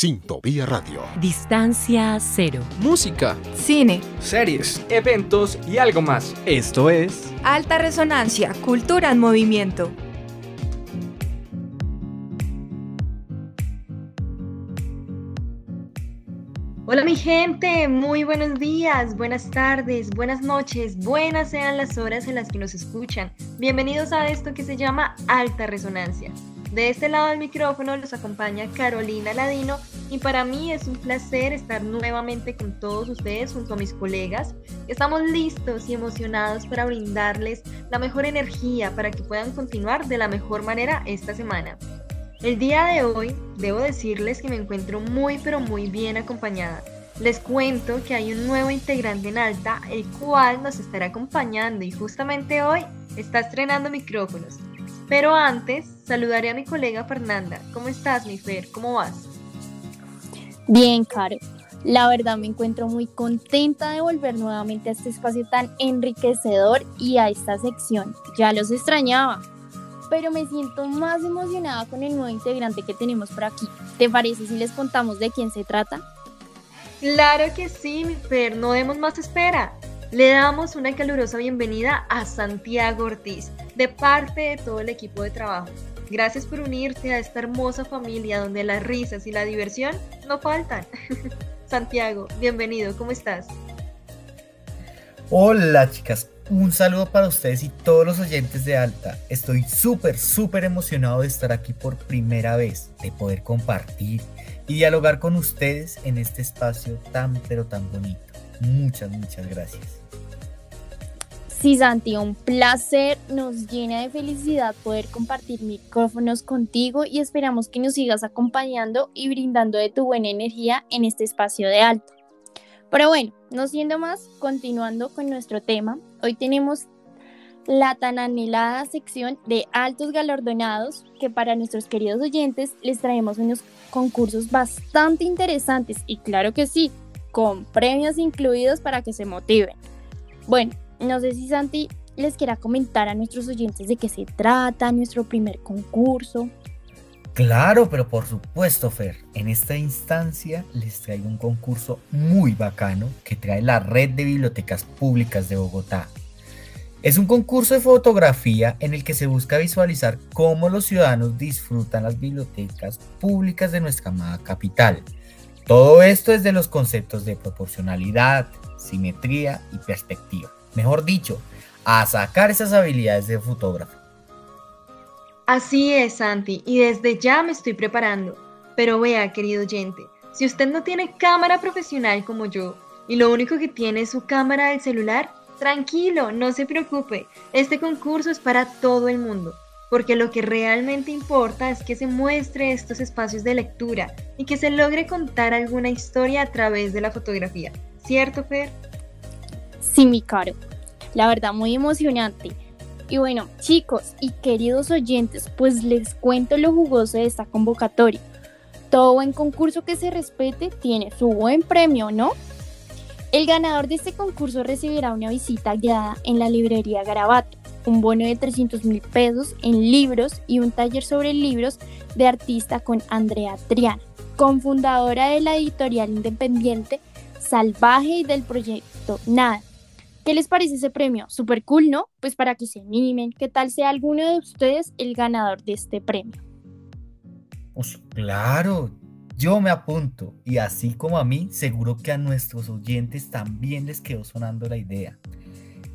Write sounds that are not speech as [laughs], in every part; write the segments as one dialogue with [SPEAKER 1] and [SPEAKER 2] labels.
[SPEAKER 1] Sintopía Radio.
[SPEAKER 2] Distancia cero.
[SPEAKER 3] Música.
[SPEAKER 4] Cine.
[SPEAKER 3] Series. Eventos y algo más.
[SPEAKER 5] Esto es
[SPEAKER 4] Alta Resonancia, Cultura en Movimiento.
[SPEAKER 6] Hola mi gente, muy buenos días, buenas tardes, buenas noches, buenas sean las horas en las que nos escuchan. Bienvenidos a esto que se llama Alta Resonancia. De este lado del micrófono los acompaña Carolina Ladino y para mí es un placer estar nuevamente con todos ustedes junto a mis colegas. Estamos listos y emocionados para brindarles la mejor energía para que puedan continuar de la mejor manera esta semana. El día de hoy debo decirles que me encuentro muy pero muy bien acompañada. Les cuento que hay un nuevo integrante en alta, el cual nos estará acompañando y justamente hoy está estrenando micrófonos. Pero antes, saludaré a mi colega Fernanda. ¿Cómo estás, mi Fer? ¿Cómo vas?
[SPEAKER 7] Bien, Caro. La verdad me encuentro muy contenta de volver nuevamente a este espacio tan enriquecedor y a esta sección. Ya los extrañaba pero me siento más emocionada con el nuevo integrante que tenemos por aquí. ¿Te parece si les contamos de quién se trata?
[SPEAKER 6] Claro que sí, mi Fer, no demos más espera. Le damos una calurosa bienvenida a Santiago Ortiz, de parte de todo el equipo de trabajo. Gracias por unirte a esta hermosa familia donde las risas y la diversión no faltan. [laughs] Santiago, bienvenido, ¿cómo estás?
[SPEAKER 8] Hola chicas, un saludo para ustedes y todos los oyentes de Alta. Estoy súper, súper emocionado de estar aquí por primera vez, de poder compartir y dialogar con ustedes en este espacio tan, pero tan bonito. Muchas, muchas gracias.
[SPEAKER 7] Sí, Santi, un placer. Nos llena de felicidad poder compartir micrófonos contigo y esperamos que nos sigas acompañando y brindando de tu buena energía en este espacio de alto. Pero bueno, no siendo más, continuando con nuestro tema, hoy tenemos la tan anhelada sección de altos galardonados que para nuestros queridos oyentes les traemos unos concursos bastante interesantes y claro que sí, con premios incluidos para que se motiven. Bueno, no sé si Santi les quiera comentar a nuestros oyentes de qué se trata nuestro primer concurso.
[SPEAKER 8] Claro, pero por supuesto, Fer, en esta instancia les traigo un concurso muy bacano que trae la Red de Bibliotecas Públicas de Bogotá. Es un concurso de fotografía en el que se busca visualizar cómo los ciudadanos disfrutan las bibliotecas públicas de nuestra amada capital. Todo esto es de los conceptos de proporcionalidad, simetría y perspectiva. Mejor dicho, a sacar esas habilidades de fotógrafo.
[SPEAKER 6] Así es, Santi, y desde ya me estoy preparando. Pero vea, querido oyente, si usted no tiene cámara profesional como yo, y lo único que tiene es su cámara del celular, tranquilo, no se preocupe, este concurso es para todo el mundo, porque lo que realmente importa es que se muestre estos espacios de lectura y que se logre contar alguna historia a través de la fotografía. ¿Cierto, Fer?
[SPEAKER 7] Sí, mi caro. La verdad, muy emocionante. Y bueno, chicos y queridos oyentes, pues les cuento lo jugoso de esta convocatoria. Todo buen concurso que se respete tiene su buen premio, ¿no? El ganador de este concurso recibirá una visita guiada en la librería Garabato, un bono de 300 mil pesos en libros y un taller sobre libros de artista con Andrea Triana, cofundadora de la editorial independiente Salvaje y del proyecto Nada, ¿Qué les parece ese premio? Súper cool, ¿no? Pues para que se animen, ¿qué tal sea alguno de ustedes el ganador de este premio?
[SPEAKER 8] Pues claro, yo me apunto y así como a mí, seguro que a nuestros oyentes también les quedó sonando la idea.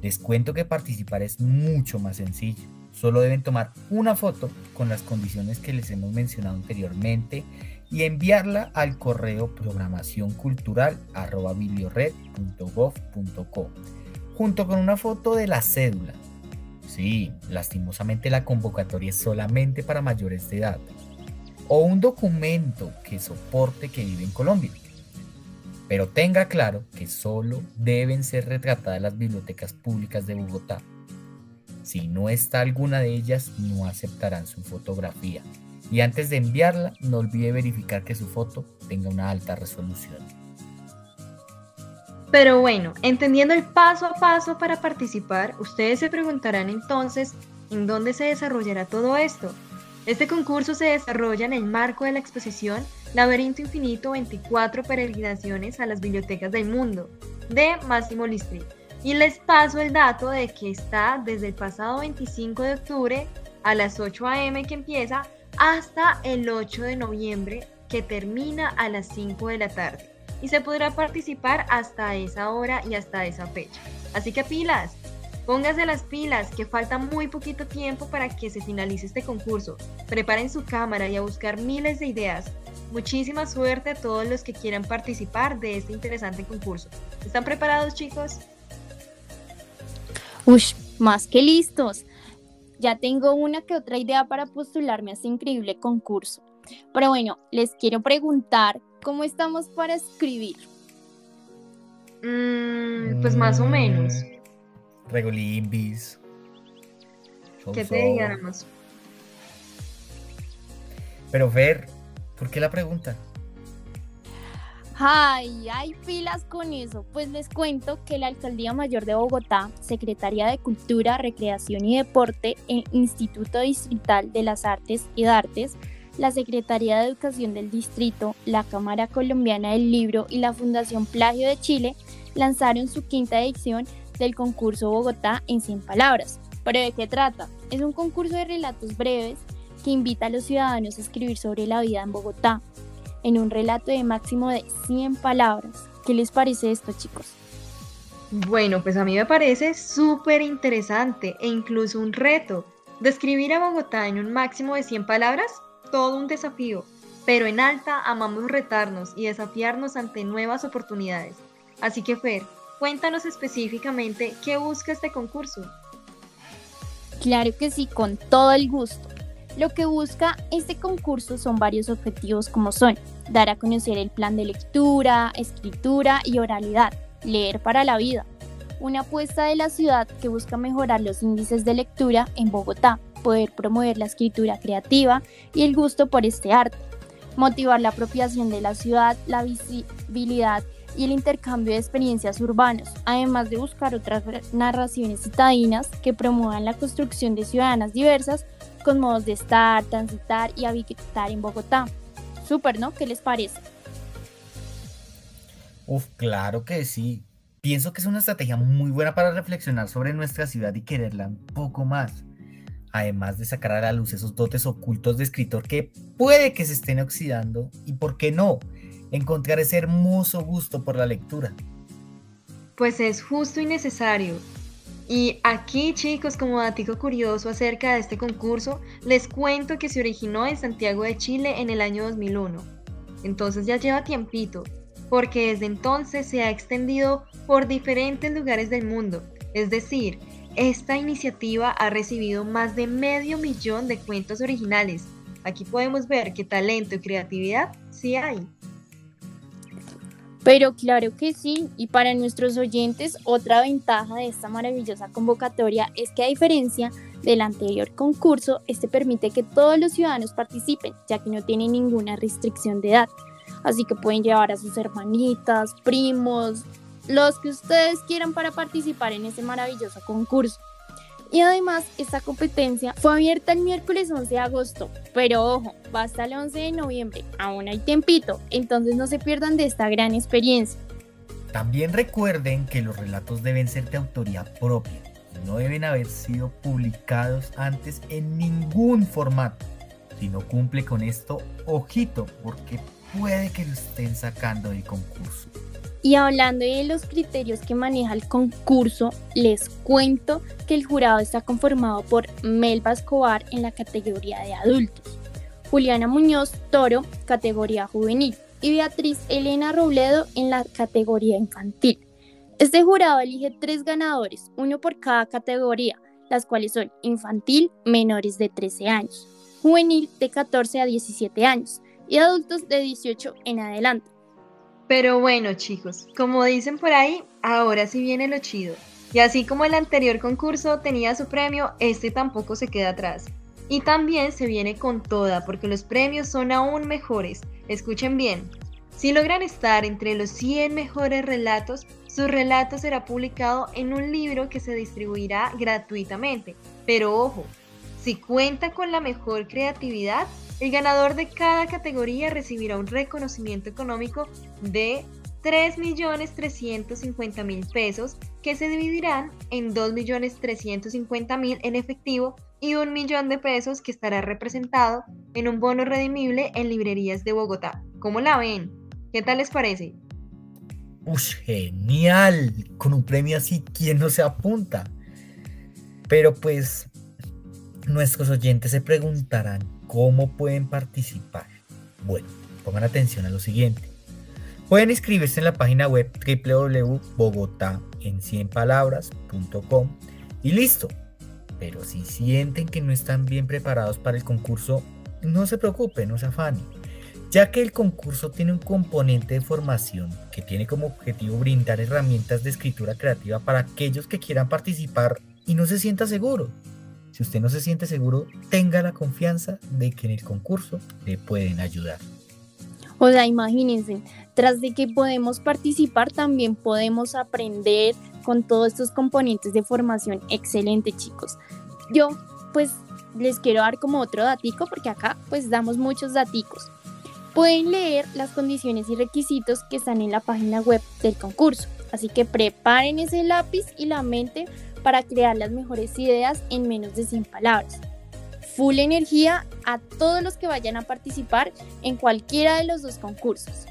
[SPEAKER 8] Les cuento que participar es mucho más sencillo. Solo deben tomar una foto con las condiciones que les hemos mencionado anteriormente y enviarla al correo programacióncultural.bibliored.gov.co junto con una foto de la cédula. Sí, lastimosamente la convocatoria es solamente para mayores de edad. O un documento que soporte que vive en Colombia. Pero tenga claro que solo deben ser retratadas las bibliotecas públicas de Bogotá. Si no está alguna de ellas, no aceptarán su fotografía. Y antes de enviarla, no olvide verificar que su foto tenga una alta resolución.
[SPEAKER 6] Pero bueno, entendiendo el paso a paso para participar, ustedes se preguntarán entonces, ¿en dónde se desarrollará todo esto? Este concurso se desarrolla en el marco de la exposición Laberinto Infinito 24 peregrinaciones a las bibliotecas del mundo, de Máximo Listri. Y les paso el dato de que está desde el pasado 25 de octubre a las 8 a.m. que empieza hasta el 8 de noviembre que termina a las 5 de la tarde. Y se podrá participar hasta esa hora y hasta esa fecha. Así que pilas, pónganse las pilas, que falta muy poquito tiempo para que se finalice este concurso. Preparen su cámara y a buscar miles de ideas. Muchísima suerte a todos los que quieran participar de este interesante concurso. ¿Están preparados chicos?
[SPEAKER 7] Ush, más que listos. Ya tengo una que otra idea para postularme a este increíble concurso. Pero bueno, les quiero preguntar, ¿cómo estamos para escribir?
[SPEAKER 6] Mm, pues más o menos.
[SPEAKER 8] Mm, Regolimbis.
[SPEAKER 6] ¿Qué te digamos?
[SPEAKER 8] Pero Fer, ¿por qué la pregunta?
[SPEAKER 7] Ay, hay filas con eso. Pues les cuento que la Alcaldía Mayor de Bogotá, Secretaría de Cultura, Recreación y Deporte, el Instituto Distrital de las Artes y Artes, la Secretaría de Educación del Distrito, la Cámara Colombiana del Libro y la Fundación Plagio de Chile lanzaron su quinta edición del concurso Bogotá en 100 palabras. ¿Pero de qué trata? Es un concurso de relatos breves que invita a los ciudadanos a escribir sobre la vida en Bogotá, en un relato de máximo de 100 palabras. ¿Qué les parece esto, chicos?
[SPEAKER 6] Bueno, pues a mí me parece súper interesante e incluso un reto. Describir a Bogotá en un máximo de 100 palabras, todo un desafío. Pero en alta amamos retarnos y desafiarnos ante nuevas oportunidades. Así que Fer, cuéntanos específicamente qué busca este concurso.
[SPEAKER 7] Claro que sí, con todo el gusto. Lo que busca este concurso son varios objetivos como son dar a conocer el plan de lectura, escritura y oralidad, leer para la vida, una apuesta de la ciudad que busca mejorar los índices de lectura en Bogotá, poder promover la escritura creativa y el gusto por este arte, motivar la apropiación de la ciudad, la visibilidad y el intercambio de experiencias urbanas, además de buscar otras narraciones citadinas que promuevan la construcción de ciudadanas diversas con modos de estar, transitar y habitar en Bogotá. Súper, ¿no? ¿Qué les parece?
[SPEAKER 8] Uf, claro que sí. Pienso que es una estrategia muy buena para reflexionar sobre nuestra ciudad y quererla un poco más. Además de sacar a la luz esos dotes ocultos de escritor que puede que se estén oxidando y, ¿por qué no?, encontrar ese hermoso gusto por la lectura.
[SPEAKER 6] Pues es justo y necesario. Y aquí chicos, como datico curioso acerca de este concurso, les cuento que se originó en Santiago de Chile en el año 2001. Entonces ya lleva tiempito, porque desde entonces se ha extendido por diferentes lugares del mundo. Es decir, esta iniciativa ha recibido más de medio millón de cuentos originales. Aquí podemos ver que talento y creatividad sí hay.
[SPEAKER 7] Pero claro que sí, y para nuestros oyentes, otra ventaja de esta maravillosa convocatoria es que a diferencia del anterior concurso, este permite que todos los ciudadanos participen, ya que no tiene ninguna restricción de edad. Así que pueden llevar a sus hermanitas, primos, los que ustedes quieran para participar en este maravilloso concurso. Y además, esta competencia fue abierta el miércoles 11 de agosto, pero ojo, va hasta el 11 de noviembre, aún hay tiempito, entonces no se pierdan de esta gran experiencia.
[SPEAKER 8] También recuerden que los relatos deben ser de autoría propia no deben haber sido publicados antes en ningún formato. Si no cumple con esto, ojito, porque puede que lo estén sacando del concurso.
[SPEAKER 7] Y hablando de los criterios que maneja el concurso, les cuento que el jurado está conformado por Melba Escobar en la categoría de adultos, Juliana Muñoz Toro, categoría juvenil, y Beatriz Elena Robledo en la categoría infantil. Este jurado elige tres ganadores, uno por cada categoría, las cuales son infantil, menores de 13 años, juvenil de 14 a 17 años y adultos de 18 en adelante.
[SPEAKER 6] Pero bueno, chicos, como dicen por ahí, ahora sí viene lo chido. Y así como el anterior concurso tenía su premio, este tampoco se queda atrás. Y también se viene con toda, porque los premios son aún mejores. Escuchen bien. Si logran estar entre los 100 mejores relatos, su relato será publicado en un libro que se distribuirá gratuitamente. Pero ojo, si cuenta con la mejor creatividad, El ganador de cada categoría recibirá un reconocimiento económico de 3.350.000 pesos que se dividirán en 2.350.000 en efectivo y un millón de pesos que estará representado en un bono redimible en librerías de Bogotá. ¿Cómo la ven? ¿Qué tal les parece?
[SPEAKER 8] ¡Ush, genial! Con un premio así, ¿quién no se apunta? Pero pues, nuestros oyentes se preguntarán cómo pueden participar. Bueno, pongan atención a lo siguiente. Pueden inscribirse en la página web www.bogotá en 100 palabras.com y listo. Pero si sienten que no están bien preparados para el concurso, no se preocupen, no se afanen, ya que el concurso tiene un componente de formación que tiene como objetivo brindar herramientas de escritura creativa para aquellos que quieran participar y no se sienta seguro. Si usted no se siente seguro, tenga la confianza de que en el concurso le pueden ayudar.
[SPEAKER 7] O sea, imagínense, tras de que podemos participar, también podemos aprender con todos estos componentes de formación. Excelente, chicos. Yo, pues, les quiero dar como otro datico, porque acá, pues, damos muchos daticos. Pueden leer las condiciones y requisitos que están en la página web del concurso. Así que preparen ese lápiz y la mente para crear las mejores ideas en menos de 100 palabras full energía a todos los que vayan a participar en cualquiera de los dos concursos.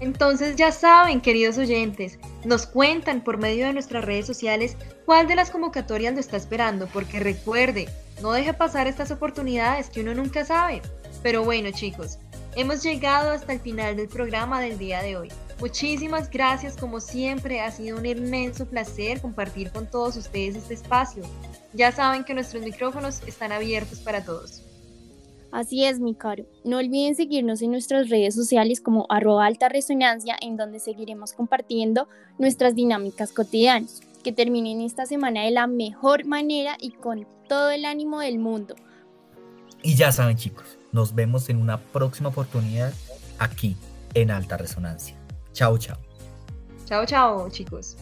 [SPEAKER 6] Entonces ya saben, queridos oyentes, nos cuentan por medio de nuestras redes sociales cuál de las convocatorias lo está esperando, porque recuerde, no deje pasar estas oportunidades que uno nunca sabe. Pero bueno chicos, hemos llegado hasta el final del programa del día de hoy. Muchísimas gracias, como siempre, ha sido un inmenso placer compartir con todos ustedes este espacio. Ya saben que nuestros micrófonos están abiertos para todos.
[SPEAKER 7] Así es, mi caro. No olviden seguirnos en nuestras redes sociales como arroba alta resonancia, en donde seguiremos compartiendo nuestras dinámicas cotidianas. Que terminen esta semana de la mejor manera y con todo el ánimo del mundo.
[SPEAKER 8] Y ya saben, chicos, nos vemos en una próxima oportunidad aquí en Alta Resonancia. Chao, chao.
[SPEAKER 6] Chao, chao, chicos.